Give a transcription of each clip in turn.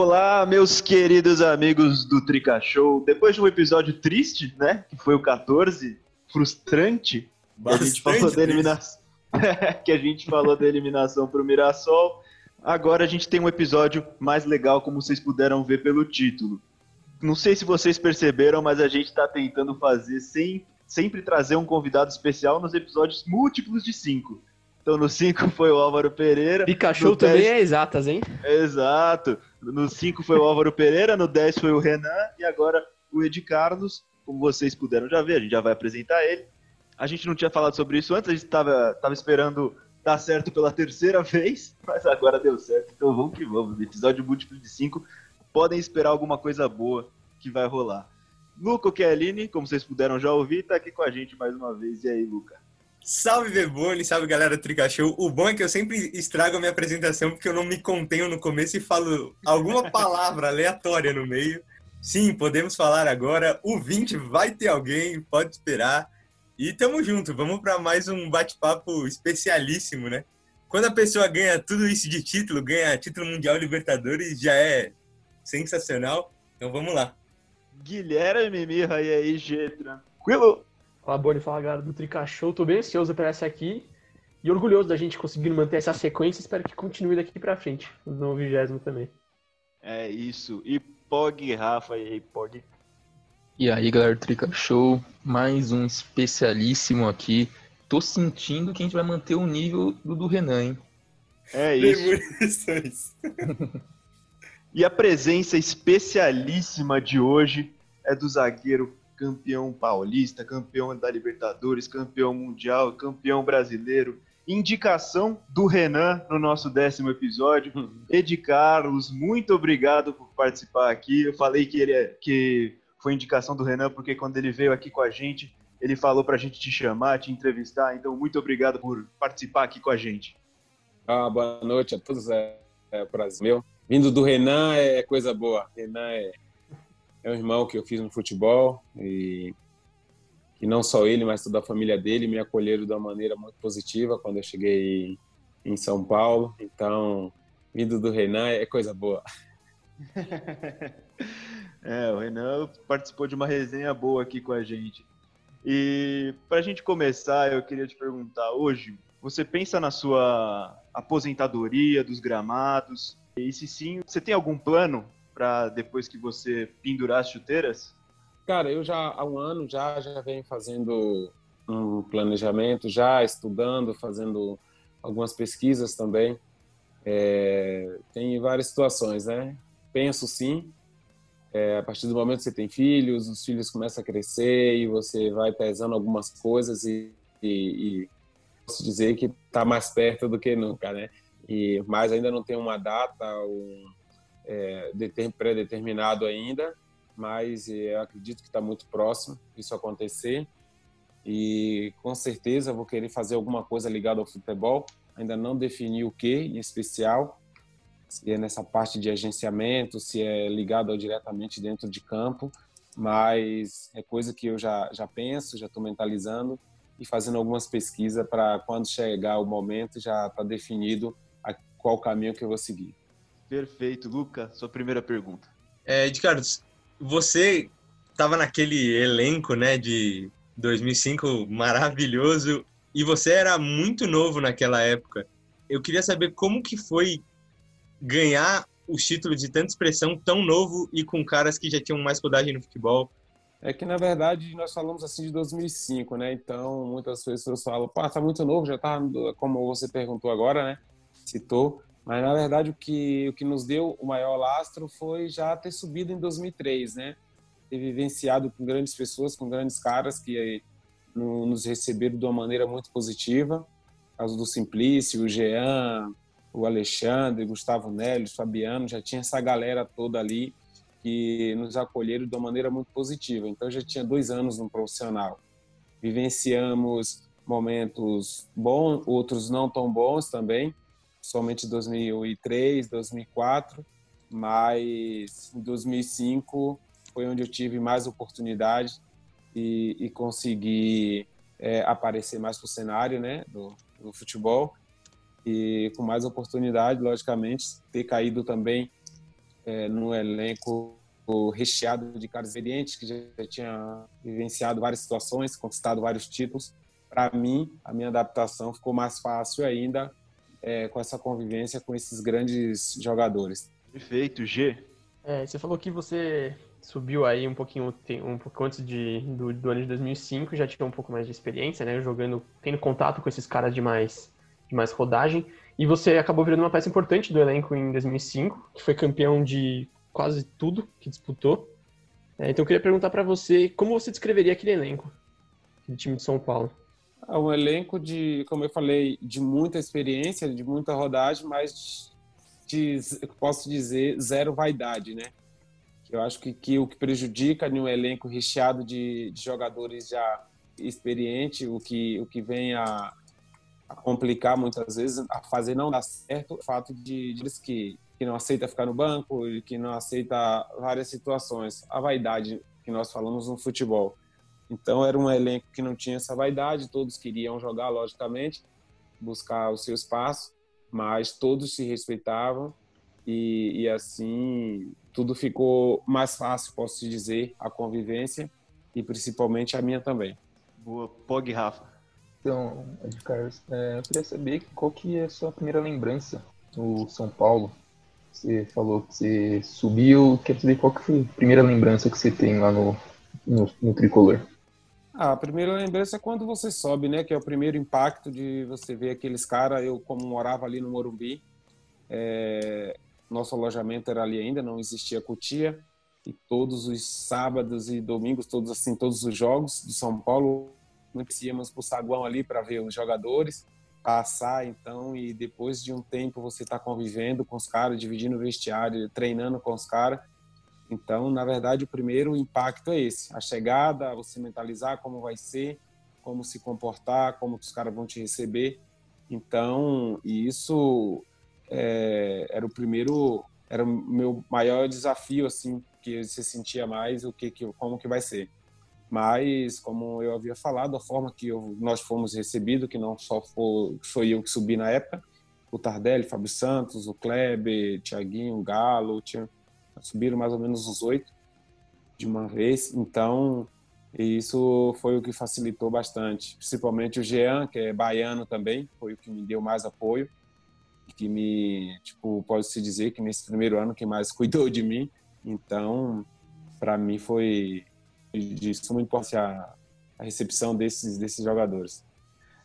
Olá, meus queridos amigos do Trica Show. Depois de um episódio triste, né? Que foi o 14, frustrante, que a gente falou da eliminação, que a gente falou da eliminação para o Mirassol. Agora a gente tem um episódio mais legal, como vocês puderam ver pelo título. Não sei se vocês perceberam, mas a gente está tentando fazer sem, sempre trazer um convidado especial nos episódios múltiplos de cinco. Então no 5 foi o Álvaro Pereira. Pikachu também é exatas, hein? Exato. No 5 foi o Álvaro Pereira, no 10 foi o Renan e agora o Ed Carlos. Como vocês puderam já ver, a gente já vai apresentar ele. A gente não tinha falado sobre isso antes, a gente estava tava esperando dar certo pela terceira vez, mas agora deu certo. Então vamos que vamos. Episódio múltiplo de 5. Podem esperar alguma coisa boa que vai rolar. Luca Chiellini, como vocês puderam já ouvir, está aqui com a gente mais uma vez. E aí, Luca? Salve Bebone, salve galera do Trica Show. O bom é que eu sempre estrago a minha apresentação porque eu não me contenho no começo e falo alguma palavra aleatória no meio. Sim, podemos falar agora. O 20 vai ter alguém, pode esperar. E tamo junto, vamos para mais um bate-papo especialíssimo, né? Quando a pessoa ganha tudo isso de título, ganha título mundial Libertadores, já é sensacional. Então vamos lá. Guilherme Mirra, e aí, G, tranquilo? Fala, Boni, fala galera do Trica Show. Tô bem ansioso para essa aqui e orgulhoso da gente conseguindo manter essa sequência. Espero que continue daqui para frente, no vigésimo também. É isso. E Pog, Rafa, e aí, Pog? E aí, galera do Trica Show, mais um especialíssimo aqui. Tô sentindo que a gente vai manter o nível do, do Renan, hein? É isso. e a presença especialíssima de hoje é do zagueiro campeão paulista, campeão da Libertadores, campeão mundial, campeão brasileiro. Indicação do Renan no nosso décimo episódio. Ed Carlos, muito obrigado por participar aqui. Eu falei que ele é, que foi indicação do Renan porque quando ele veio aqui com a gente, ele falou para a gente te chamar, te entrevistar. Então, muito obrigado por participar aqui com a gente. Ah, boa noite a todos. É, é prazer meu. Vindo do Renan é coisa boa. Renan é é um irmão que eu fiz no futebol e que não só ele, mas toda a família dele me acolheram de uma maneira muito positiva quando eu cheguei em São Paulo. Então, vindo do Renan é coisa boa. é, o Renan participou de uma resenha boa aqui com a gente. E para a gente começar, eu queria te perguntar hoje, você pensa na sua aposentadoria dos gramados? E se sim, você tem algum plano para depois que você pendurar as chuteiras? Cara, eu já há um ano já já venho fazendo um planejamento, já estudando, fazendo algumas pesquisas também. É, tem várias situações, né? Penso sim. É, a partir do momento que você tem filhos, os filhos começam a crescer e você vai pesando algumas coisas e, e, e posso dizer que está mais perto do que nunca, né? E mas ainda não tem uma data, um, é, pré-determinado ainda, mas é, eu acredito que está muito próximo isso acontecer. E com certeza vou querer fazer alguma coisa ligada ao futebol. Ainda não defini o que em especial, se é nessa parte de agenciamento, se é ligado diretamente dentro de campo, mas é coisa que eu já, já penso, já estou mentalizando e fazendo algumas pesquisas para quando chegar o momento já está definido a qual caminho que eu vou seguir. Perfeito. Luca, sua primeira pergunta. É, Carlos, você estava naquele elenco né, de 2005 maravilhoso e você era muito novo naquela época. Eu queria saber como que foi ganhar os títulos de tanta expressão tão novo e com caras que já tinham mais rodagem no futebol. É que, na verdade, nós falamos assim de 2005, né? Então, muitas pessoas falam, pô, tá muito novo, já tá, como você perguntou agora, né? Citou. Mas, na verdade, o que, o que nos deu o maior lastro foi já ter subido em 2003, né? Ter vivenciado com grandes pessoas, com grandes caras que nos receberam de uma maneira muito positiva. Caso do Simplício, o Jean, o Alexandre, Gustavo Neles, Fabiano, já tinha essa galera toda ali que nos acolheram de uma maneira muito positiva. Então, já tinha dois anos no profissional. Vivenciamos momentos bons, outros não tão bons também, somente 2003, 2004, mas em 2005 foi onde eu tive mais oportunidade e, e consegui é, aparecer mais para o cenário né, do, do futebol e com mais oportunidade, logicamente, ter caído também é, num elenco recheado de caras experientes que já tinha vivenciado várias situações, conquistado vários títulos. Para mim, a minha adaptação ficou mais fácil ainda é, com essa convivência com esses grandes jogadores. Perfeito, G. É, você falou que você subiu aí um pouquinho, um pouco antes de, do, do, ano de 2005, já tinha um pouco mais de experiência, né, jogando, tendo contato com esses caras de mais, de mais rodagem, e você acabou virando uma peça importante do elenco em 2005, que foi campeão de quase tudo que disputou. É, então eu queria perguntar para você, como você descreveria aquele elenco, do time de São Paulo? É um elenco de, como eu falei, de muita experiência, de muita rodagem, mas de, posso dizer, zero vaidade, né? Eu acho que, que o que prejudica em um elenco recheado de, de jogadores já experientes, o que, o que vem a, a, complicar muitas vezes, a fazer não dar certo, o fato de, de que, que não aceita ficar no banco, que não aceita várias situações, a vaidade que nós falamos no futebol. Então era um elenco que não tinha essa vaidade, todos queriam jogar, logicamente, buscar o seu espaço, mas todos se respeitavam e, e assim tudo ficou mais fácil, posso te dizer, a convivência e principalmente a minha também. Boa, Pog Rafa. Então, Ed Carlos, é, eu queria saber qual que é a sua primeira lembrança do São Paulo. Você falou que você subiu, quer dizer, qual que foi a primeira lembrança que você tem lá no, no, no Tricolor? Ah, a primeira lembrança é quando você sobe, né? Que é o primeiro impacto de você ver aqueles caras. Eu, como morava ali no Morumbi, é, nosso alojamento era ali ainda, não existia cutia. E todos os sábados e domingos, todos assim, todos os jogos do São Paulo, nós íamos para o saguão ali para ver os jogadores passar, então, e depois de um tempo você está convivendo com os caras, dividindo vestiário, treinando com os caras. Então, na verdade, o primeiro impacto é esse: a chegada, você mentalizar como vai ser, como se comportar, como os caras vão te receber. Então, isso é, era o primeiro, era o meu maior desafio, assim, que você sentia mais o que, que como que vai ser. Mas, como eu havia falado, a forma que eu, nós fomos recebidos, que não só foi, foi eu que subi na época, o Tardelli, Fábio Santos, o Kleber, Tiaguinho, o Galo, tinha, subiram mais ou menos os oito de uma vez. Então, isso foi o que facilitou bastante. Principalmente o Jean, que é baiano também, foi o que me deu mais apoio que me, tipo, pode-se dizer que nesse primeiro ano que mais cuidou de mim. Então, para mim foi de suma importância a, a recepção desses, desses jogadores.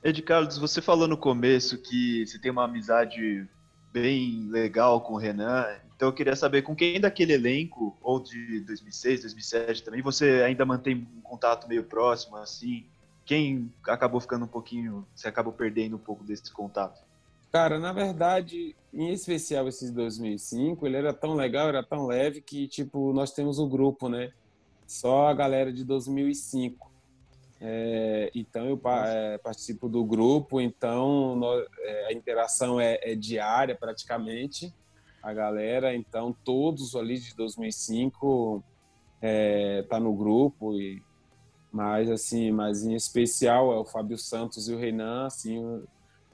Ed Carlos, você falou no começo que você tem uma amizade bem legal com o Renan, então eu queria saber com quem daquele elenco, ou de 2006, 2007 também, você ainda mantém um contato meio próximo, assim? Quem acabou ficando um pouquinho, você acabou perdendo um pouco desse contato? Cara, na verdade, em especial esses 2005, ele era tão legal, era tão leve que, tipo, nós temos o grupo, né? Só a galera de 2005. É, então, eu é, participo do grupo, então é, a interação é, é, diária praticamente, a galera. Então, todos ali de 2005 é, tá no grupo e mas assim, mas em especial é o Fábio Santos e o Renan, assim,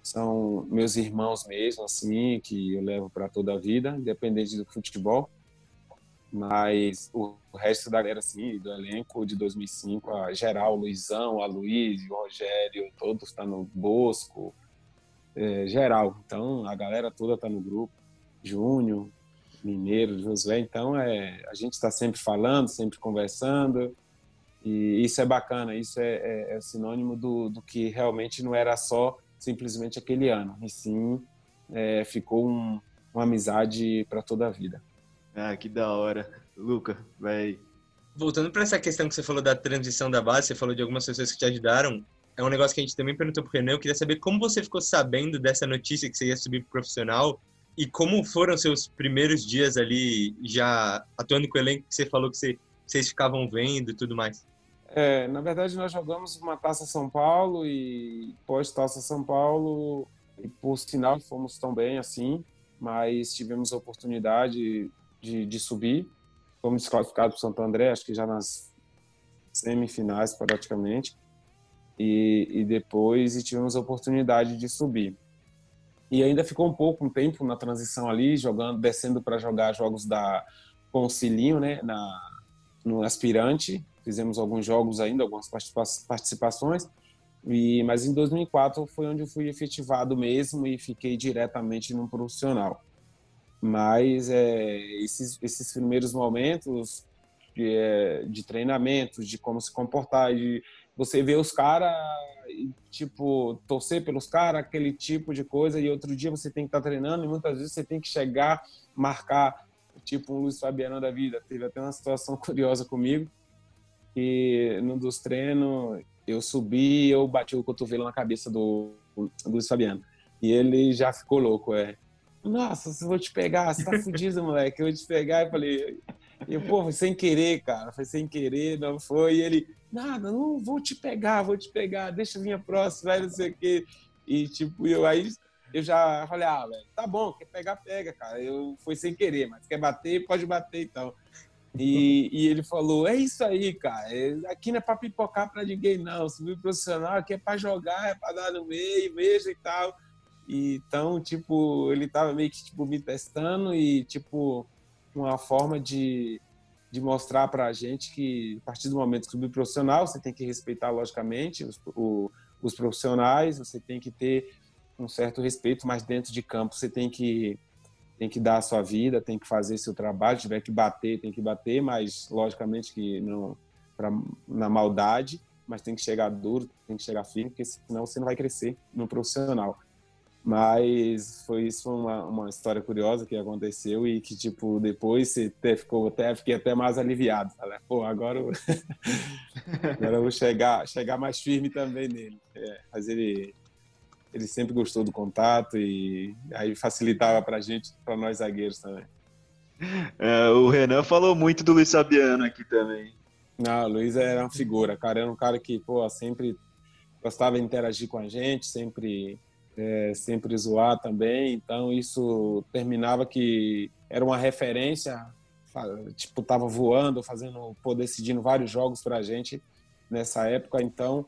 são meus irmãos mesmo, assim, que eu levo para toda a vida, independente do futebol. Mas o resto da galera, assim, do elenco de 2005, a geral, o Luizão, a Luiz, o Rogério, todos estão tá no Bosco, é, geral. Então, a galera toda está no grupo. Júnior, Mineiro, Josué. Então, é, a gente está sempre falando, sempre conversando. E isso é bacana, isso é, é, é sinônimo do, do que realmente não era só simplesmente aquele ano, e sim é, ficou um, uma amizade para toda a vida. Ah, que da hora. Luca, vai. Voltando para essa questão que você falou da transição da base, você falou de algumas pessoas que te ajudaram. É um negócio que a gente também perguntou pro Renan. Eu queria saber como você ficou sabendo dessa notícia que você ia subir pro profissional e como foram seus primeiros dias ali já atuando com o elenco que você falou que você, vocês ficavam vendo e tudo mais. É, na verdade, nós jogamos uma Taça São Paulo e pós-Taça São Paulo, e por sinal, fomos tão bem assim, mas tivemos a oportunidade de, de subir. Fomos desclassificados para Santo André, acho que já nas semifinais praticamente. E, e depois e tivemos a oportunidade de subir. E ainda ficou um pouco, um tempo na transição ali, jogando, descendo para jogar jogos da com o Cilinho, né, na, no aspirante. Fizemos alguns jogos ainda, algumas participações. E, mas em 2004 foi onde eu fui efetivado mesmo e fiquei diretamente no profissional. Mas é, esses, esses primeiros momentos de, é, de treinamento, de como se comportar, de você ver os caras, tipo, torcer pelos caras, aquele tipo de coisa, e outro dia você tem que estar tá treinando e muitas vezes você tem que chegar, marcar, tipo um Luiz Fabiano da vida. Teve até uma situação curiosa comigo, que num dos treinos eu subi eu bati o cotovelo na cabeça do, do Luiz Fabiano. E ele já ficou louco, é. Nossa, se eu vou te pegar, você tá fudido, moleque. Eu vou te pegar. Eu falei, eu, pô, foi sem querer, cara. Foi sem querer, não foi. E ele, nada, não vou te pegar, vou te pegar, deixa eu vir a próxima, não sei o quê. E, tipo, eu aí eu já falei, ah, velho, tá bom, quer pegar, pega, cara. Eu foi sem querer, mas quer bater, pode bater então. E, e ele falou, é isso aí, cara. É, aqui não é pra pipocar pra ninguém, não. Subir profissional aqui é pra jogar, é pra dar no meio, mesmo e tal. E, então, tipo, ele tava meio que tipo, me testando e, tipo, uma forma de de mostrar para a gente que, a partir do momento que subir profissional, você tem que respeitar, logicamente, os, o, os profissionais, você tem que ter um certo respeito, mas dentro de campo você tem que tem que dar a sua vida, tem que fazer seu trabalho, se tiver que bater, tem que bater, mas logicamente que não pra, na maldade, mas tem que chegar duro, tem que chegar firme, porque senão você não vai crescer no profissional. Mas foi isso uma, uma história curiosa que aconteceu e que, tipo, depois você até ficou até, fiquei até mais aliviado. Falei, pô, agora eu, agora eu vou chegar, chegar mais firme também nele. É, mas ele, ele sempre gostou do contato e aí facilitava pra gente, pra nós zagueiros também. É, o Renan falou muito do Luiz Fabiano aqui também. Não, o Luiz era uma figura, cara. Era um cara que, pô, sempre gostava de interagir com a gente, sempre é, sempre zoar também. Então isso terminava que era uma referência, tipo tava voando, fazendo, pô, decidindo vários jogos para a gente nessa época. Então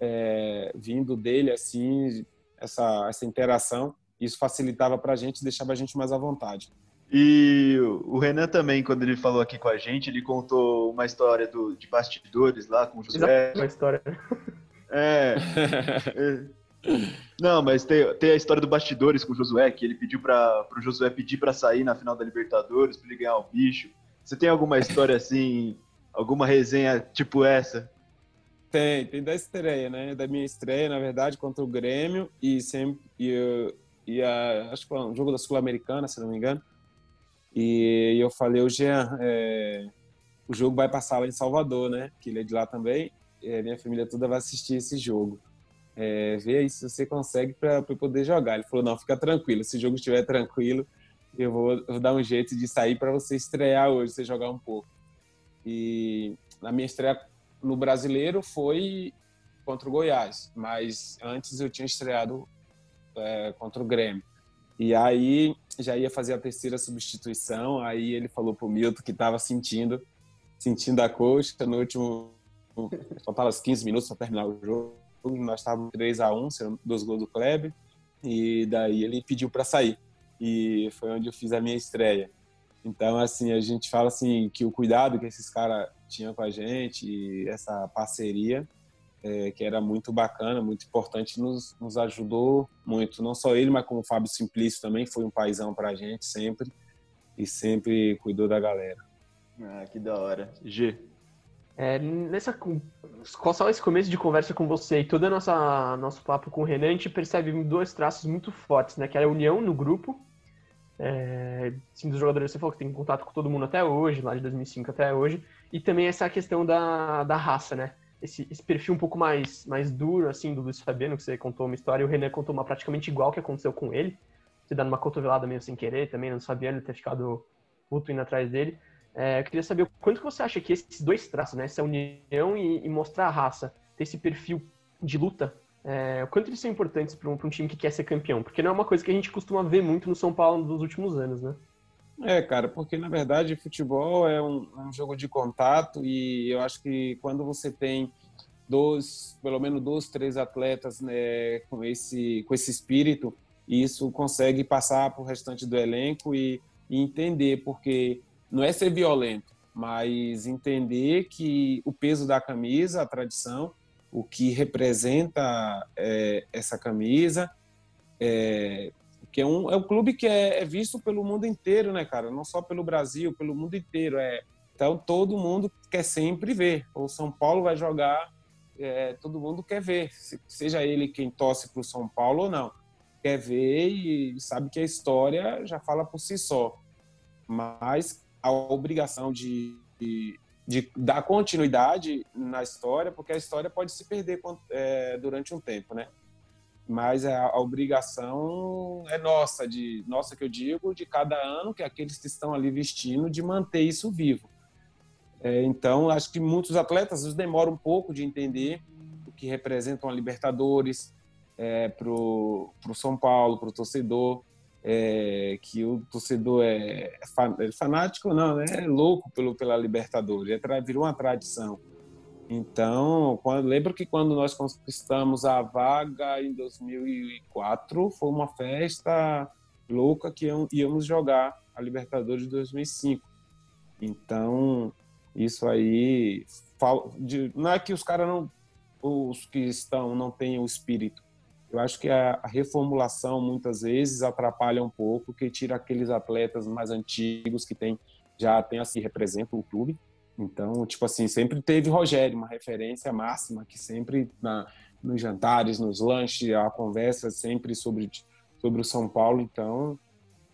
é, vindo dele assim essa essa interação, isso facilitava para a gente, deixava a gente mais à vontade. E o Renan também, quando ele falou aqui com a gente, ele contou uma história do, de bastidores lá com o José. Uma história. É. é. Não, mas tem, tem a história do bastidores com o Josué, que ele pediu para o Josué pedir para sair na final da Libertadores, para ele ganhar o bicho. Você tem alguma história assim, alguma resenha tipo essa? Tem, tem da estreia, né? Da minha estreia, na verdade, contra o Grêmio e sempre e, e a, acho que foi um jogo da Sul-Americana, se não me engano. E, eu falei, o Jean, é, o jogo vai passar lá em Salvador, né? Que ele é de lá também. E minha família toda vai assistir esse jogo é, vê aí se você consegue para poder jogar. Ele falou, não, fica tranquilo, se o jogo estiver tranquilo, eu vou, vou dar um jeito de sair para você estrear hoje, você jogar um pouco. E na minha estreia no Brasileiro foi contra o Goiás, mas antes eu tinha estreado é, contra o Grêmio. E aí já ia fazer a terceira substituição, aí ele falou pro Milton que estava sentindo, sentindo a coxa no último faltava 15 minutos para terminar o jogo nós estávamos 3 a 1 dos gols do Kleber, e daí ele pediu para sair. E foi onde eu fiz a minha estreia. Então, assim, a gente fala assim que o cuidado que esses caras tinham com a gente, e essa parceria, é, que era muito bacana, muito importante, nos, nos ajudou muito. Não só ele, mas como o Fábio Simplício também foi um paizão para a gente sempre e sempre cuidou da galera. Ah, que da hora. G. É, nessa, só esse começo de conversa com você e todo o nosso papo com o Renan, a gente percebe dois traços muito fortes, né? Que é a união no grupo. É, dos jogadores, você falou que tem contato com todo mundo até hoje, lá de 2005 até hoje. E também essa questão da, da raça, né? Esse, esse perfil um pouco mais, mais duro, assim, do Luiz Fabiano, que você contou uma história, e o Renan contou uma praticamente igual que aconteceu com ele. Você dando uma cotovelada meio sem querer também, não Fabiano ter ficado puto indo atrás dele. É, eu queria saber quanto você acha que esses dois traços, né, essa união e, e mostrar a raça, ter esse perfil de luta, é, quanto eles são importantes para um, um, time que quer ser campeão? Porque não é uma coisa que a gente costuma ver muito no São Paulo nos últimos anos, né? É, cara, porque na verdade futebol é um, um jogo de contato e eu acho que quando você tem dois, pelo menos dois, três atletas né, com esse com esse espírito isso consegue passar para o restante do elenco e, e entender, porque não é ser violento, mas entender que o peso da camisa, a tradição, o que representa é, essa camisa, é, que é um, é um clube que é, é, visto pelo mundo inteiro, né, cara? Não só pelo Brasil, pelo mundo inteiro. É, então todo mundo quer sempre ver. O São Paulo vai jogar, é, todo mundo quer ver, seja ele quem torce para o São Paulo ou não quer ver e sabe que a história já fala por si só. Mas a obrigação de, de, de dar continuidade na história, porque a história pode se perder é, durante um tempo, né? Mas a, a, obrigação é nossa, de nossa que eu digo, de cada ano, que é aqueles que estão ali vestindo, de manter isso vivo. É, então, acho que muitos atletas demoram um pouco de entender o que representam a Libertadores, é, para o São Paulo, para o torcedor, é, que o torcedor é, é, fanático, não, né? é louco pelo, pela Libertadores, é, virou uma tradição. Então, quando, lembro que quando nós conquistamos a vaga em 2004, foi uma festa louca que íamos jogar a Libertadores de 2005. Então, isso aí, não é que os caras não, os que estão não tenham o espírito, eu acho que a, reformulação muitas vezes atrapalha um pouco, que tira aqueles atletas mais antigos que tem já tem assim representam o clube. Então, tipo assim, sempre teve Rogério, uma referência máxima que sempre na, nos jantares, nos lanches, a conversa sempre sobre sobre o São Paulo. Então,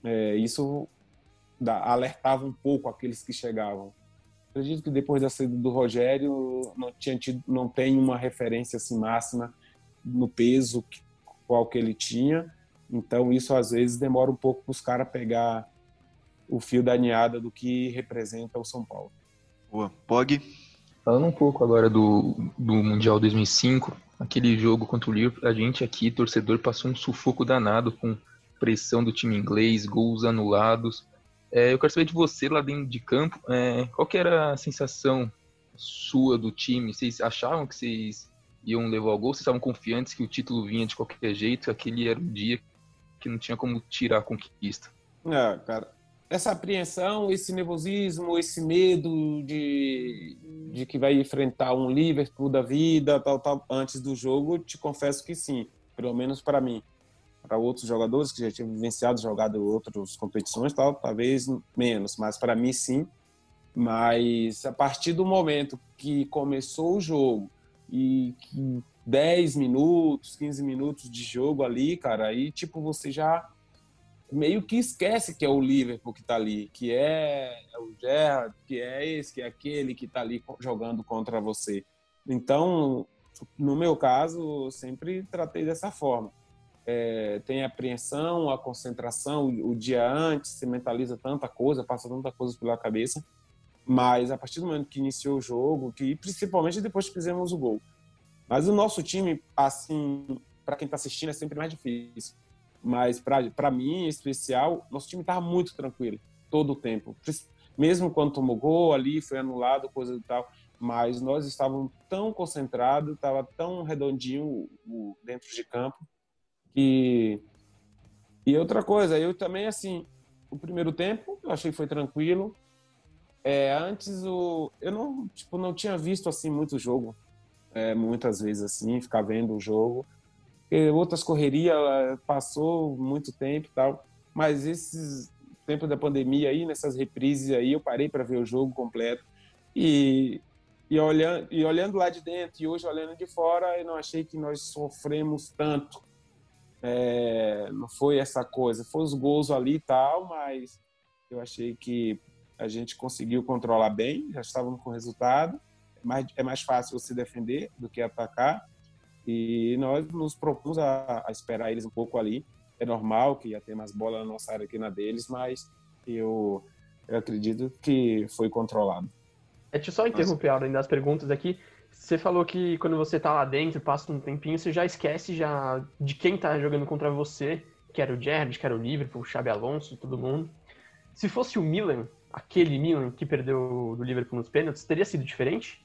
é, isso da, alertava um pouco aqueles que chegavam. Acredito que depois da saída do Rogério não tinha tido, não tem uma referência assim máxima no peso qual que ele tinha. Então isso às vezes demora um pouco para os caras pegar o fio da ninhada do que representa o São Paulo. Boa. Pog? Falando um pouco agora do, do Mundial 2005, aquele jogo contra o Liverpool, a gente aqui, torcedor, passou um sufoco danado com pressão do time inglês, gols anulados. É, eu quero saber de você lá dentro de campo, é, qual que era a sensação sua do time? Vocês achavam que vocês iam levar o gol, vocês estavam confiantes que o título vinha de qualquer jeito, aquele era um dia que não tinha como tirar a conquista. É, cara, essa apreensão, esse nervosismo, esse medo de, de que vai enfrentar um Liverpool da vida, tal, tal, antes do jogo, te confesso que sim, pelo menos para mim. Para outros jogadores que já tinham vivenciado, jogado outras competições, tal, talvez menos, mas para mim sim. Mas a partir do momento que começou o jogo, e 10 minutos, 15 minutos de jogo ali, cara, aí tipo você já meio que esquece que é o Liverpool que tá ali, que é, é o Gerrard, que é esse, que é aquele que tá ali jogando contra você. Então, no meu caso, eu sempre tratei dessa forma. É, tem a apreensão, a concentração, o, dia antes, você mentaliza tanta coisa, passa tanta coisa pela cabeça, mas a partir do momento que iniciou o jogo, que principalmente depois que fizemos o gol. Mas o nosso time, assim, para quem está assistindo, é sempre mais difícil. Mas para mim, em especial, nosso time estava muito tranquilo todo o tempo. Mesmo quando tomou gol ali, foi anulado, coisa e tal. Mas nós estávamos tão concentrados, estava tão redondinho dentro de campo que. E outra coisa, eu também, assim, o primeiro tempo eu achei que foi tranquilo. É, antes o eu não tipo não tinha visto assim muito jogo, é, muitas vezes assim, ficar vendo o jogo. E outras correrias passou muito tempo tal, mas esses tempo da pandemia aí, nessas reprises aí, eu parei para ver o jogo completo e e olhando, e olhando lá de dentro e hoje olhando de fora, eu não achei que nós sofremos tanto. É, não foi essa coisa, foi os gols ali e tal, mas eu achei que a gente conseguiu controlar bem, já estávamos com resultado. É mais, é mais fácil você defender do que atacar. E nós nos propomos a, a esperar eles um pouco ali. É normal que ia ter mais bola na nossa área que na deles, mas eu, eu acredito que foi controlado. É, deixa eu só interromper a ordem das perguntas aqui. Você falou que quando você tá lá dentro, passa um tempinho, você já esquece já de quem tá jogando contra você, que era o Gerrard, que era o Liverpool, o Xabi Alonso, todo mundo. Se fosse o Milan, aquele Milan que perdeu do Liverpool nos pênaltis teria sido diferente?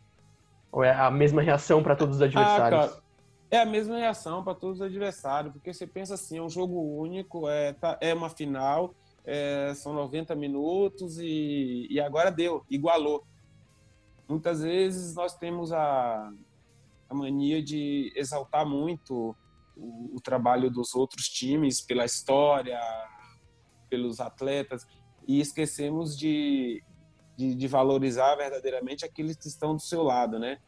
Ou é a mesma reação para todos os adversários? Ah, é a mesma reação para todos os adversários, porque você pensa assim, é um jogo único, é, tá, é uma final, é, são 90 minutos e, e agora deu, igualou. Muitas vezes nós temos a, a mania de exaltar muito o, o trabalho dos outros times pela história, pelos atletas, e esquecemos de, de, de, valorizar verdadeiramente aqueles que estão do seu lado, né?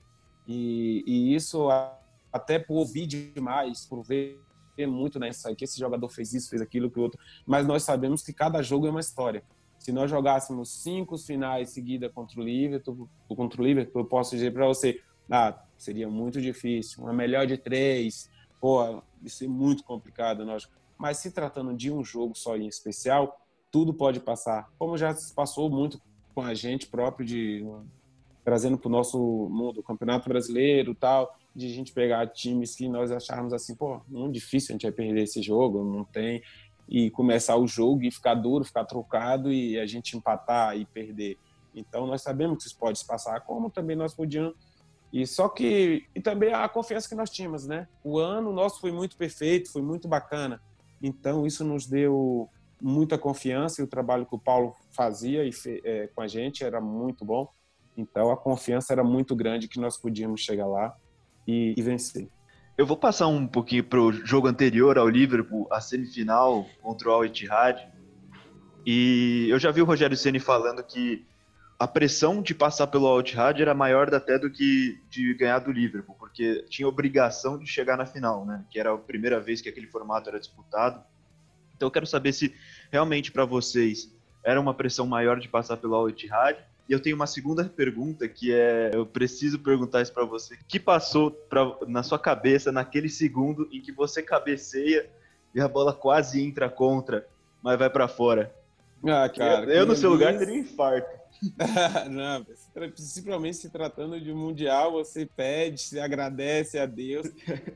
E, e isso até por ouvir demais, por ver muito nessa né, que esse jogador fez isso, fez aquilo, que o outro, mas nós sabemos que cada jogo é uma história. Se nós jogássemos cinco finais seguidas contra o Liverpool, contra o Liverpool, eu posso dizer para você, ah, seria muito difícil. Uma melhor de três, pô, isso é muito complicado, nós. Mas se tratando de um jogo só em especial, tudo pode passar. Como já se passou muito com a gente próprio de trazendo para o nosso mundo, o Campeonato Brasileiro, tal de a gente pegar times que nós acharmos assim, pô, muito difícil a gente vai perder esse jogo, não tem, e começar o jogo e ficar duro, ficar trocado e a gente empatar e perder. Então nós sabemos que isso pode se passar, como também nós podíamos. E só que e também a confiança que nós tínhamos, né? O ano nosso foi muito perfeito, foi muito bacana. Então isso nos deu muita confiança e o trabalho que o Paulo fazia e é, com a gente era muito bom. Então a confiança era muito grande que nós podíamos chegar lá e, e vencer. Eu vou passar um pouquinho para o jogo anterior ao Liverpool, a semifinal contra o Al Ittihad. E eu já vi o Rogério Ceni falando que a pressão de passar pelo Al Ittihad era maior até do que de ganhar do Liverpool, porque tinha obrigação de chegar na final, né? Que era a primeira vez que aquele formato era disputado. Então eu quero saber se realmente para vocês era uma pressão maior de passar pelo Al Ittihad e eu tenho uma segunda pergunta que é, eu preciso perguntar isso para você. O que passou pra, na sua cabeça naquele segundo em que você cabeceia e a bola quase entra contra, mas vai para fora? Ah, cara. Eu, eu no seu lugar teria um infarto. Não, principalmente se tratando de um mundial, você pede, se agradece a Deus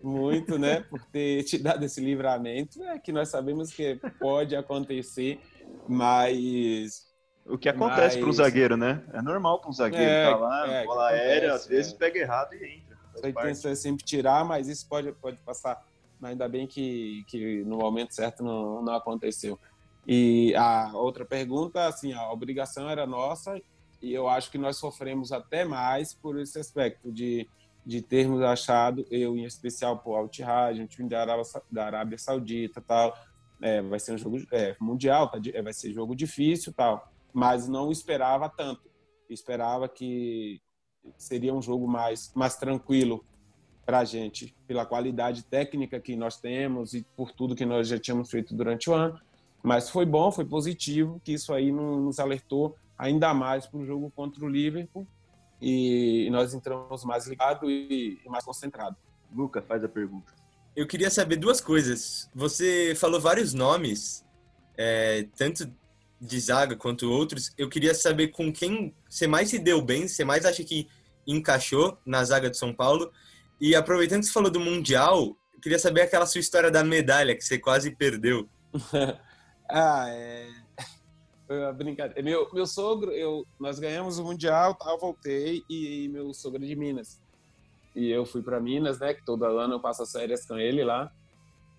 muito, né, por ter te dado esse livramento, é que nós sabemos que pode acontecer, mas o que acontece Mas... para um zagueiro, né? É normal para um zagueiro é, tá lá, é, bola aérea, às vezes é. pega errado e entra. A intenção é sempre tirar, mas isso pode, pode passar. Mas ainda bem que, que no momento certo não, não aconteceu. E a outra pergunta, assim, a obrigação era nossa e eu acho que nós sofremos até mais por esse aspecto de, de termos achado, eu em especial por Al-Ittihad, um time da Arábia, da Arábia Saudita tal, é, vai ser um jogo é, mundial, tá, vai ser jogo difícil tal mas não esperava tanto. Esperava que seria um jogo mais, mais tranquilo para a gente, pela qualidade técnica que nós temos e por tudo que nós já tínhamos feito durante o ano. Mas foi bom, foi positivo, que isso aí nos alertou ainda mais para o jogo contra o Liverpool e nós entramos mais ligados e mais concentrados. Luca, faz a pergunta. Eu queria saber duas coisas. Você falou vários nomes, é, tanto de zaga quanto outros, eu queria saber com quem você mais se deu bem, você mais acha que encaixou na zaga de São Paulo. E aproveitando que você falou do Mundial, eu queria saber aquela sua história da medalha que você quase perdeu. ah, é. Foi uma brincadeira. Meu, meu sogro, eu, nós ganhamos o Mundial, tal, voltei, e meu sogro é de Minas. E eu fui para Minas, né? Que todo ano eu passo as férias com ele lá.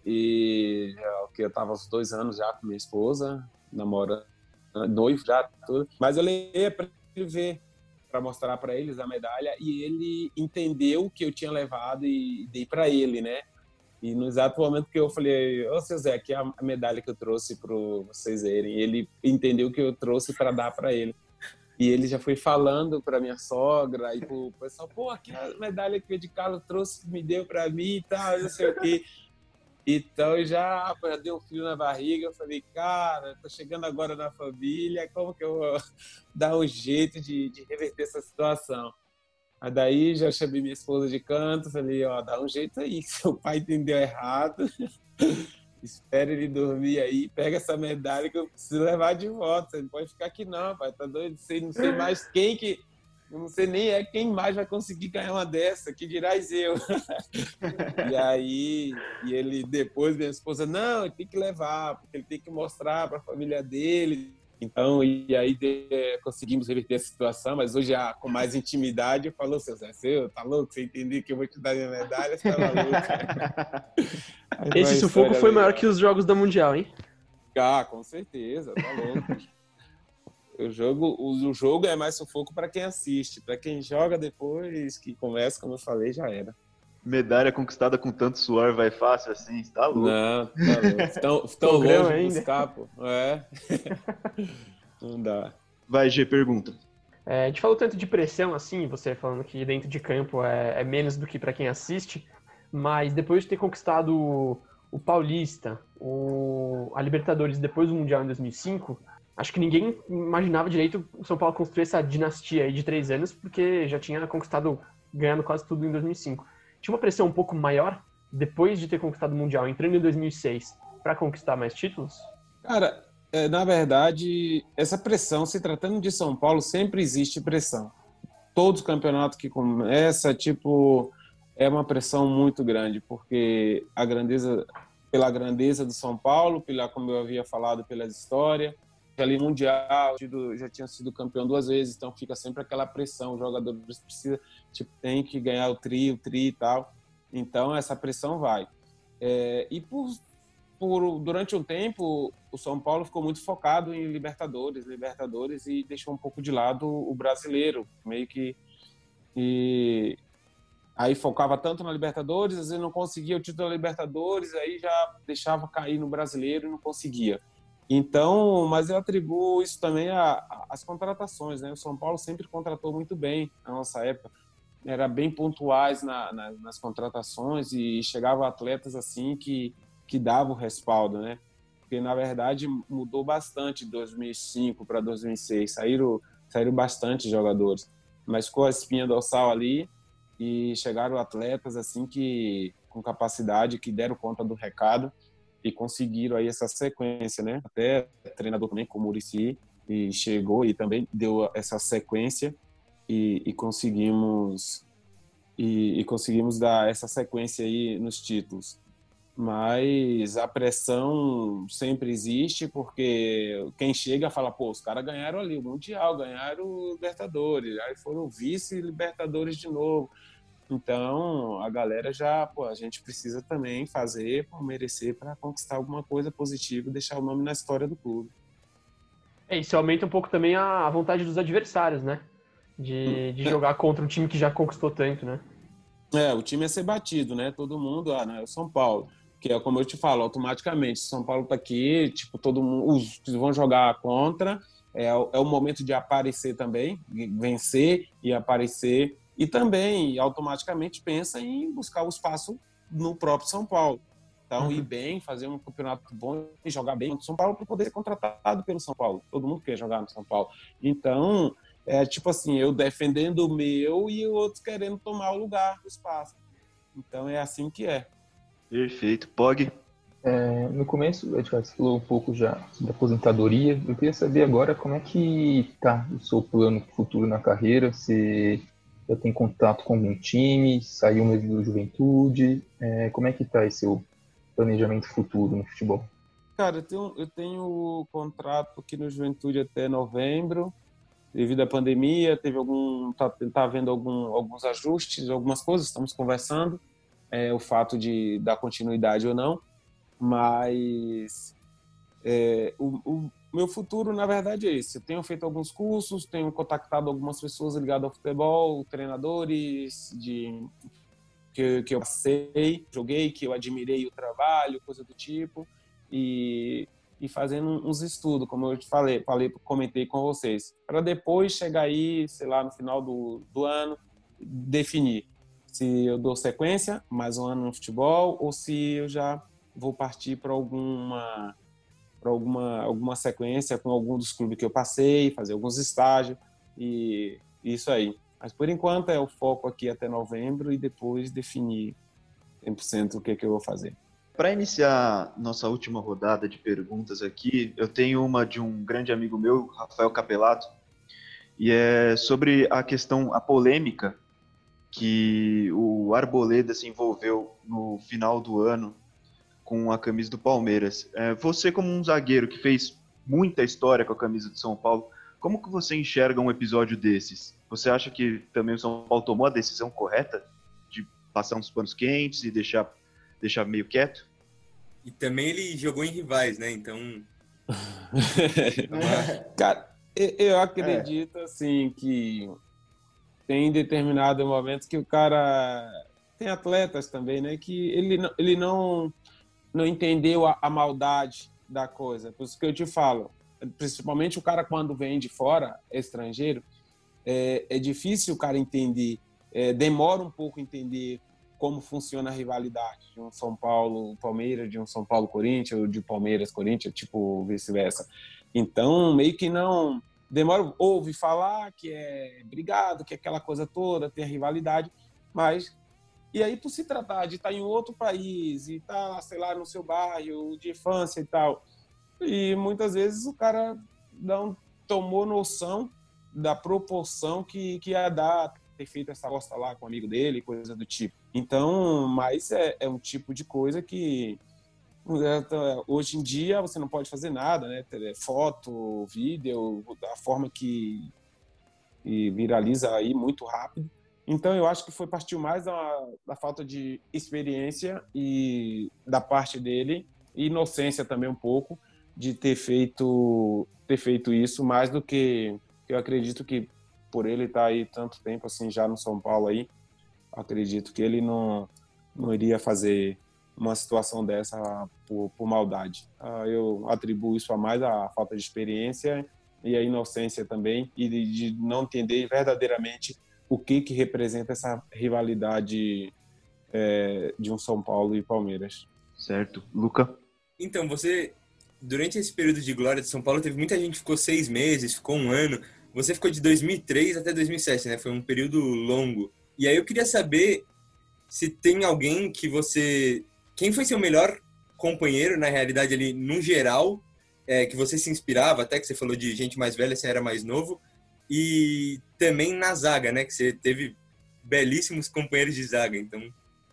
E é, que eu tava uns dois anos já com minha esposa, namora, noivo já, tudo. Mas eu levei para ele ver, para mostrar para eles a medalha, e ele entendeu que eu tinha levado e dei para ele, né? E no exato momento que eu falei, ô seu Zé, aqui é a medalha que eu trouxe para vocês verem. Ele entendeu que eu trouxe para dar para ele. E ele já foi falando para minha sogra e pro pessoal, pô, aqui é a medalha que o de Carlos trouxe, me deu para mim e tal, não sei o quê. Então já, já deu um frio na barriga. Eu falei, cara, tô chegando agora na família, como que eu vou dar um jeito de, de reverter essa situação? Aí daí já chamei minha esposa de canto, falei, ó, dá um jeito aí, seu pai entendeu errado. Espera ele dormir aí, pega essa medalha que eu preciso levar de volta. Você não pode ficar aqui não, pai, tá doido? Sei, não sei mais quem que não sei nem é quem mais vai conseguir ganhar uma dessa, que dirás eu. e aí, e ele depois, minha esposa, não, ele tem que levar, porque ele tem que mostrar para a família dele Então, e aí de, conseguimos reverter a situação, mas hoje já com mais intimidade, falou, seu Zé, você tá louco? Você entendeu que eu vou te dar minha medalha? Você tá maluco? Esse sufoco foi maior que os jogos da Mundial, hein? Ah, com certeza, tá louco. o, jogo, o, o jogo é mais sufoco para quem assiste, para quem joga depois, que começa, como eu falei, já era medalha conquistada com tanto suor vai fácil assim, tá louco. Não, tá louco. Tão, tão longe ainda. buscar, pô. É. Não dá. Vai, G, pergunta. É, a gente falou tanto de pressão, assim, você falando que dentro de campo é, é menos do que para quem assiste, mas depois de ter conquistado o, o Paulista, o, a Libertadores depois do Mundial em 2005, acho que ninguém imaginava direito o São Paulo construir essa dinastia aí de três anos, porque já tinha conquistado, ganhando quase tudo em 2005 tinha uma pressão um pouco maior depois de ter conquistado o Mundial, entrando em 2006, para conquistar mais títulos? Cara, é, na verdade, essa pressão, se tratando de São Paulo, sempre existe pressão. Todos os campeonatos que começa, tipo, é uma pressão muito grande, porque a grandeza, pela grandeza do São Paulo, pela, como eu havia falado, pela história, ali mundial, já tinha sido campeão duas vezes, então fica sempre aquela pressão, o jogador precisa, tipo, tem que ganhar o tri, o tri e tal. Então essa pressão vai. É, e por, por durante um tempo o São Paulo ficou muito focado em Libertadores, Libertadores e deixou um pouco de lado o brasileiro, meio que e aí focava tanto na Libertadores, às vezes não conseguia o título da Libertadores, aí já deixava cair no brasileiro e não conseguia. Então, mas eu atribuo isso também às contratações, né? O São Paulo sempre contratou muito bem na nossa época, era bem pontuais na, na, nas contratações e chegava atletas assim que que davam respaldo, né? Porque na verdade mudou bastante de 2005 para 2006, saíram saíram bastante jogadores, mas com a espinha dorsal ali e chegaram atletas assim que com capacidade que deram conta do recado e conseguiram aí essa sequência, né? Até treinador também como Murici e chegou e também deu essa sequência e, e conseguimos e, e, conseguimos dar essa sequência aí nos títulos. Mas a pressão sempre existe porque quem chega fala, pô, os caras ganharam ali o Mundial, ganharam o Libertadores, aí foram vice-Libertadores de novo. Então, a galera já, pô, a gente precisa também fazer por merecer para conquistar alguma coisa positiva e deixar o nome na história do clube. É, isso aumenta um pouco também a vontade dos adversários, né? De, de jogar contra um time que já conquistou tanto, né? É, o time é ser batido, né? Todo mundo, ah, não, é o São Paulo. Que é como eu te falo, automaticamente, São Paulo tá aqui, tipo, todo mundo, os que vão jogar contra, é, é o momento de aparecer também, vencer e aparecer e também automaticamente pensa em buscar o espaço no próprio São Paulo. Então, uhum. ir bem, fazer um campeonato bom e jogar bem no São Paulo para poder ser contratado pelo São Paulo. Todo mundo quer jogar no São Paulo. Então, é tipo assim, eu defendendo o meu e outros querendo tomar o lugar, o espaço. Então, é assim que é. Perfeito. Pog? É, no começo, a gente falou um pouco já da aposentadoria. Eu queria saber agora como é que tá o seu plano futuro na carreira. Se já tem contato com algum time, saiu mesmo do Juventude? É, como é que está esse seu planejamento futuro no futebol? Cara, eu tenho, eu tenho contrato aqui no Juventude até novembro. Devido à pandemia, teve algum, tá, tá havendo algum, alguns ajustes, algumas coisas, estamos conversando, é, o fato de dar continuidade ou não, mas é, o, o, meu futuro, na verdade, é esse. Eu tenho feito alguns cursos, tenho contactado algumas pessoas ligadas ao futebol, treinadores de que, que eu passei, joguei, que eu admirei o trabalho, coisa do tipo, e, e fazendo uns estudos, como eu te falei, falei, comentei com vocês, para depois chegar aí, sei lá, no final do, do ano, definir se eu dou sequência, mais um ano no futebol, ou se eu já vou partir para alguma para alguma, alguma sequência com algum dos clubes que eu passei, fazer alguns estágios e isso aí. Mas por enquanto é o foco aqui até novembro e depois definir 100% o que, que eu vou fazer. Para iniciar nossa última rodada de perguntas aqui, eu tenho uma de um grande amigo meu, Rafael Capelato, e é sobre a questão, a polêmica que o Arboleda se envolveu no final do ano com a camisa do Palmeiras. É, você, como um zagueiro que fez muita história com a camisa de São Paulo. Como que você enxerga um episódio desses? Você acha que também o São Paulo tomou a decisão correta de passar uns panos quentes e deixar, deixar meio quieto? E também ele jogou em rivais, né? Então. Cara, eu acredito é. assim que tem determinado momento que o cara tem atletas também, né? Que ele não, ele não, não entendeu a, a maldade da coisa. Por isso que eu te falo, principalmente o cara quando vem de fora, estrangeiro, é, é difícil o cara entender, é, demora um pouco entender como funciona a rivalidade de um São Paulo Palmeiras, de um São Paulo Corinthians, ou de Palmeiras Corinthians, tipo vice-versa. Então, meio que não demora, ouve falar que é brigado, que é aquela coisa toda, tem a rivalidade, mas e aí por se tratar de estar em outro país e estar, sei lá, no seu bairro de infância e tal, e muitas vezes o cara não tomou noção da proporção que, que ia dar ter feito essa aposta lá com um amigo dele, coisa do tipo. Então, mas é, é um tipo de coisa que é, hoje em dia você não pode fazer nada, né? Foto, vídeo, da forma que viraliza aí muito rápido. Então eu acho que foi partiu mais da, da falta de experiência e da parte dele, inocência também um pouco, de ter feito ter feito isso mais do que eu acredito que por ele estar tá aí tanto tempo assim já no São Paulo aí acredito que ele não não iria fazer uma situação dessa por, por maldade. Ah, eu atribuo isso a mais a falta de experiência e a inocência também e de, de não entender verdadeiramente o que que representa essa rivalidade é, de um São Paulo e Palmeiras certo Luca então você durante esse período de glória de São Paulo, teve muita gente que ficou seis meses, ficou um ano. Você ficou de 2003 até 2007, né? Foi um período longo. E aí eu queria saber se tem alguém que você... Quem foi seu melhor companheiro, na realidade, ali, no geral, é, que você se inspirava, até que você falou de gente mais velha, você era mais novo, e também na zaga, né? Que você teve belíssimos companheiros de zaga, então...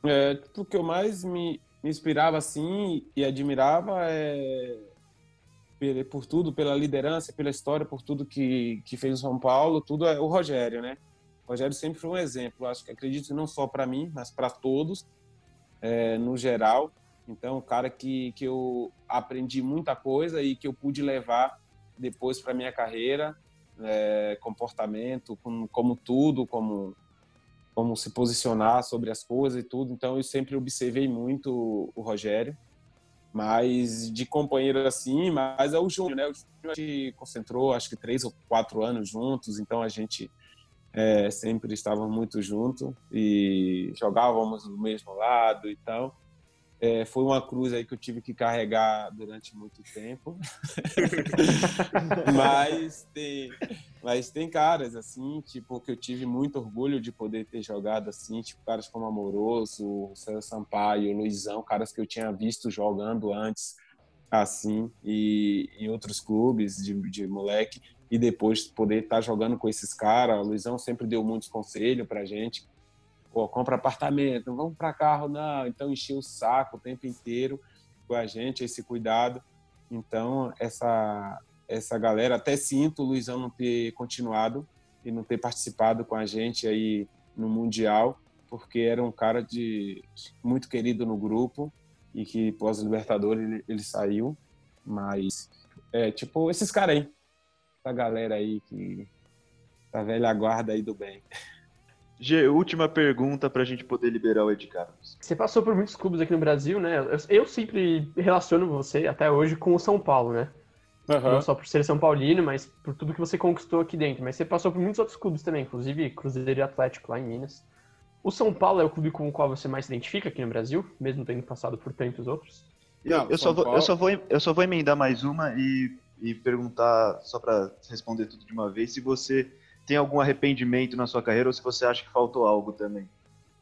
É, o que eu mais me, inspirava, assim, e admirava é por tudo, pela liderança, pela história, por tudo que, que fez o São Paulo, tudo é o Rogério, né? O Rogério sempre foi um exemplo, acho que acredito não só para mim, mas para todos, é, no geral. Então, o cara que, que eu aprendi muita coisa e que eu pude levar depois para minha carreira, é, comportamento, como, como tudo, como como se posicionar sobre as coisas e tudo. Então, eu sempre observei muito o Rogério mas de companheiro assim, mas é o Júnior, né? O Júnior gente concentrou acho que três ou quatro anos juntos, então a gente é, sempre estava muito junto e jogávamos do mesmo lado e tal. É, foi uma cruz aí que eu tive que carregar durante muito tempo. mas, tem, mas tem caras, assim, tipo, que eu tive muito orgulho de poder ter jogado, assim, tipo, caras como Amoroso, o Sampaio, o Luizão, caras que eu tinha visto jogando antes, assim, e em outros clubes de, de moleque, e depois poder estar jogando com esses caras. O Luizão sempre deu muitos conselhos pra gente, pô, compra apartamento, vamos para carro, não. Então enchia o saco o tempo inteiro com a gente, esse cuidado. Então, essa, essa galera, até sinto o Luizão não ter continuado e não ter participado com a gente aí no Mundial, porque era um cara de muito querido no grupo e que pós-Libertadores ele, ele, saiu. Mas, é, tipo, esses caras aí, essa galera aí que tá velha guarda aí do bem. G, última pergunta para a gente poder liberar o Ed Carlos. Você passou por muitos clubes aqui no Brasil, né? Eu, eu sempre relaciono você, até hoje, com o São Paulo, né? Uhum. Não só por ser São Paulino, mas por tudo que você conquistou aqui dentro. Mas você passou por muitos outros clubes também, inclusive Cruzeiro e Atlético lá em Minas. O São Paulo é o clube com o qual você mais se identifica aqui no Brasil, mesmo tendo passado por tantos outros? Não, eu, só vou, Paulo... eu, só vou, eu só vou emendar mais uma e, e perguntar, só para responder tudo de uma vez, se você tem algum arrependimento na sua carreira ou se você acha que faltou algo também?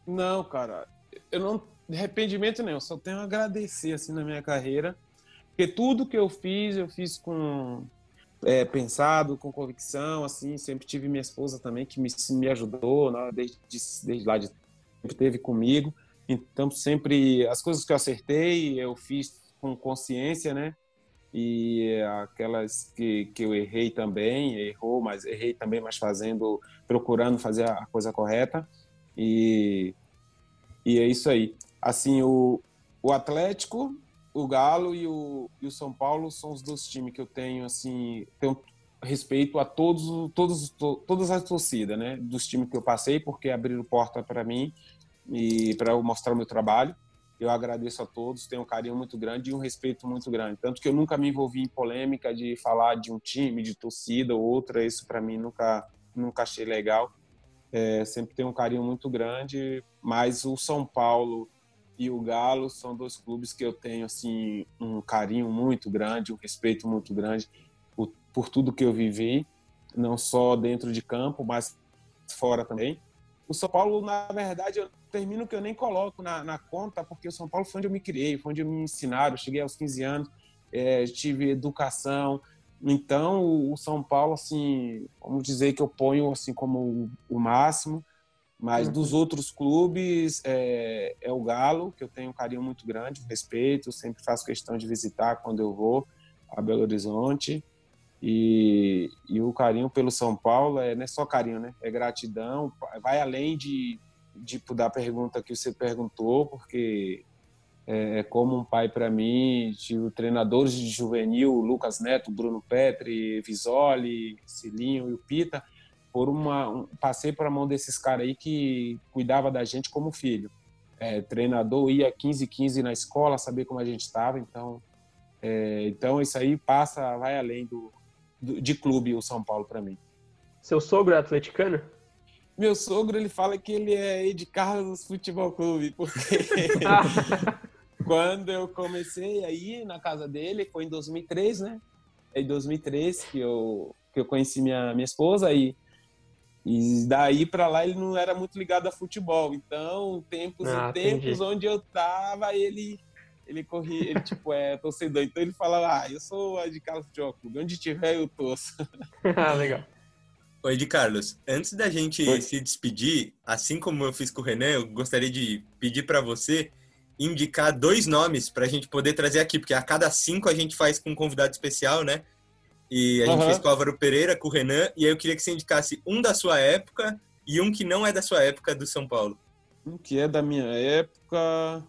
Não, cara, eu não arrependimento nenhum, só tenho a agradecer assim na minha carreira, porque tudo que eu fiz, eu fiz com é, pensado, com convicção, assim, sempre tive minha esposa também que me, me ajudou, né, desde, desde lá de sempre teve comigo, então sempre as coisas que eu acertei, eu fiz com consciência, né? E aquelas que, que eu errei também, errou, mas errei também, mas fazendo, procurando fazer a coisa correta. E, e é isso aí. Assim, o, o Atlético, o Galo e o, e o São Paulo são os dois times que eu tenho, assim, tenho respeito a todos, todos, todas as torcidas, né? Dos times que eu passei, porque abriram porta para mim e para eu mostrar o meu trabalho. Eu agradeço a todos, tenho um carinho muito grande e um respeito muito grande. Tanto que eu nunca me envolvi em polêmica de falar de um time, de torcida ou outra. Isso para mim nunca, nunca achei legal. É, sempre tenho um carinho muito grande. Mas o São Paulo e o Galo são dois clubes que eu tenho assim um carinho muito grande, um respeito muito grande por, por tudo que eu vivi, não só dentro de campo, mas fora também. O São Paulo, na verdade, eu termino que eu nem coloco na, na, conta, porque o São Paulo foi onde eu me criei, foi onde me ensinaram. Eu cheguei aos 15 anos, é, tive educação. Então, o São Paulo, assim, vamos dizer que eu ponho assim como o, o máximo. Mas uhum. dos outros clubes, é, é, o Galo, que eu tenho um carinho muito grande, respeito, sempre faço questão de visitar quando eu vou a Belo Horizonte. E, e o carinho pelo São Paulo é, não é só carinho, né? É gratidão, vai além de, de da pergunta que você perguntou, porque é, é como um pai para mim, tive treinadores de juvenil, Lucas Neto, Bruno Petri, Visoli, Cilinho e o Pita, por uma, um, passei para a mão desses caras aí que cuidava da gente como filho. É, treinador ia 15 15 na escola, saber como a gente estava, então é, então isso aí passa, vai além do, de clube o São Paulo para mim. Seu sogro é atleticano? Meu sogro ele fala que ele é de Carlos Futebol Clube, porque quando eu comecei aí na casa dele foi em 2003, né? É em 2003 que eu que eu conheci minha minha esposa e e daí para lá ele não era muito ligado a futebol. Então, tempos ah, e tempos entendi. onde eu tava, ele ele corria, ele tipo é torcedor, então ele falava, ah, eu sou a de Carlos Futebol Clube, onde tiver eu torço. ah, legal. Oi, de Carlos, antes da gente Oi. se despedir, assim como eu fiz com o Renan, eu gostaria de pedir para você indicar dois nomes para a gente poder trazer aqui, porque a cada cinco a gente faz com um convidado especial, né? E a uhum. gente fez com o Álvaro Pereira, com o Renan, e aí eu queria que você indicasse um da sua época e um que não é da sua época do São Paulo. Um que é da minha época.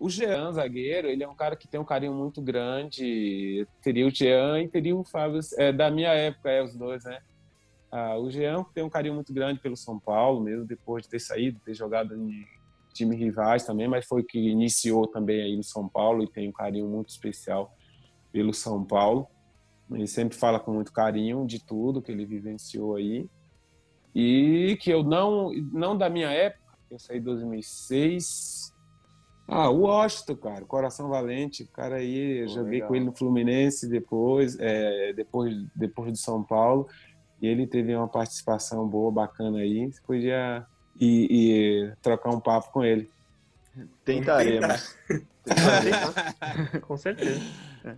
O, Jean, zagueiro, ele é um cara que tem um carinho muito grande. Teria o Jean e teria o Fábio. É, da minha época, é os dois, né? Ah, o Jean tem um carinho muito grande pelo São Paulo, mesmo depois de ter saído, ter jogado em time rivais também, mas foi que iniciou também aí no São Paulo e tem um carinho muito especial pelo São Paulo. Ele sempre fala com muito carinho de tudo que ele vivenciou aí. E que eu não, não da minha época, eu saí em 2006, ah, o Washington, cara, Coração Valente, o cara aí, Pô, joguei legal. com ele no Fluminense depois, é, depois, depois do São Paulo, e ele teve uma participação boa, bacana aí, você podia ir, ir trocar um papo com ele. Tentaremos. com certeza. É.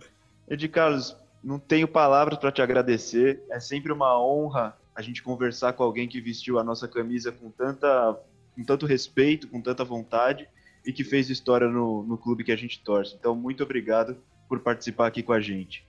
Ed Carlos, não tenho palavras para te agradecer, é sempre uma honra a gente conversar com alguém que vestiu a nossa camisa com, tanta, com tanto respeito, com tanta vontade, e que fez história no, no clube que a gente torce. Então, muito obrigado por participar aqui com a gente.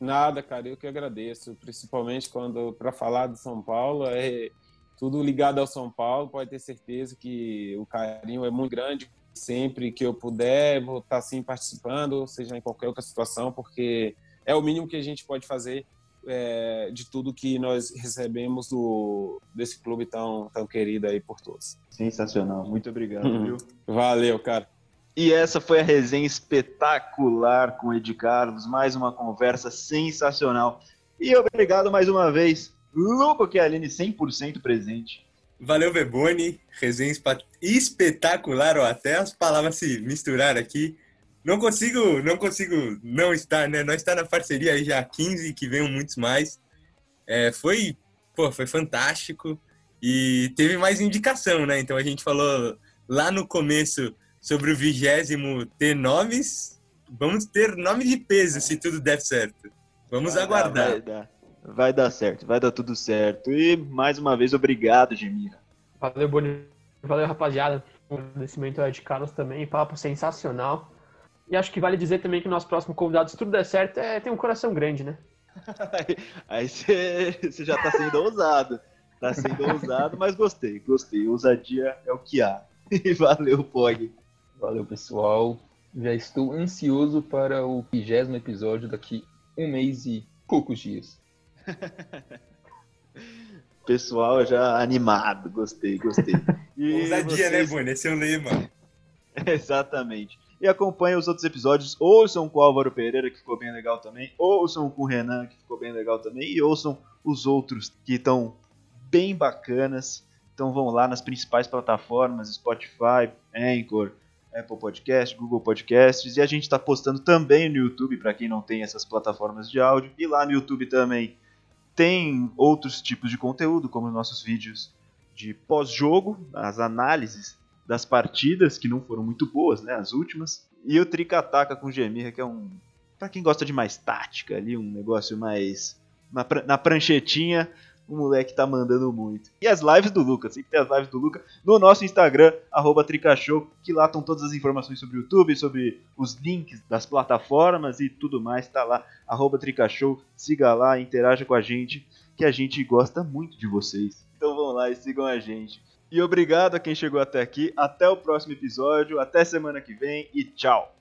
Nada, cara, eu que agradeço, principalmente quando para falar do São Paulo, é tudo ligado ao São Paulo, pode ter certeza que o carinho é muito grande. Sempre que eu puder, vou estar assim participando, seja em qualquer outra situação, porque é o mínimo que a gente pode fazer é, de tudo que nós recebemos do, desse clube tão, tão querido aí por todos. Sensacional, muito obrigado, uhum. viu? Valeu, cara. E essa foi a resenha espetacular com o Ed Carlos, mais uma conversa sensacional. E obrigado mais uma vez, Luco Chialini, 100% presente. Valeu, Beboni, resenha espetacular, ó, até as palavras se misturaram aqui. Não consigo, não consigo não estar, né? Nós está na parceria aí já há 15, que venham muitos mais. É, foi, pô, foi fantástico. E teve mais indicação, né? Então a gente falou lá no começo sobre o vigésimo ter nomes. Vamos ter nome de peso se tudo der certo. Vamos vai aguardar. Dar, vai, dar. vai dar certo, vai dar tudo certo. E mais uma vez, obrigado, Gemira. Valeu, Boni. Valeu, rapaziada. O agradecimento é de Carlos também. Papo sensacional. E acho que vale dizer também que o nosso próximo convidado, se tudo der certo, é, tem um coração grande, né? Aí você já tá sendo ousado. Tá sendo ousado, mas gostei, gostei. Ousadia é o que há. E valeu, Pog. Valeu, pessoal. Já estou ansioso para o vigésimo episódio daqui um mês e poucos dias. Pessoal já animado, gostei, gostei. E Ousadia, né, vocês... né, Boni? Esse é o lema. Exatamente. E acompanhe os outros episódios. Ouçam com o Álvaro Pereira, que ficou bem legal também. Ouçam com o Renan, que ficou bem legal também. E ouçam os outros, que estão bem bacanas. Então vão lá nas principais plataformas: Spotify, Anchor, Apple Podcast, Google Podcasts. E a gente está postando também no YouTube, para quem não tem essas plataformas de áudio. E lá no YouTube também tem outros tipos de conteúdo, como nossos vídeos de pós-jogo, as análises das partidas, que não foram muito boas, né? As últimas. E o Trica Ataca com Gemirra, que é um. Pra quem gosta de mais tática ali, um negócio mais. Na, na pranchetinha, o moleque tá mandando muito. E as lives do Lucas, sempre tem as lives do Lucas no nosso Instagram, arroba Tricashow, que lá estão todas as informações sobre o YouTube, sobre os links das plataformas e tudo mais, tá lá, arroba Tricashow, siga lá, interaja com a gente, que a gente gosta muito de vocês. Então vão lá e sigam a gente. E obrigado a quem chegou até aqui. Até o próximo episódio. Até semana que vem e tchau.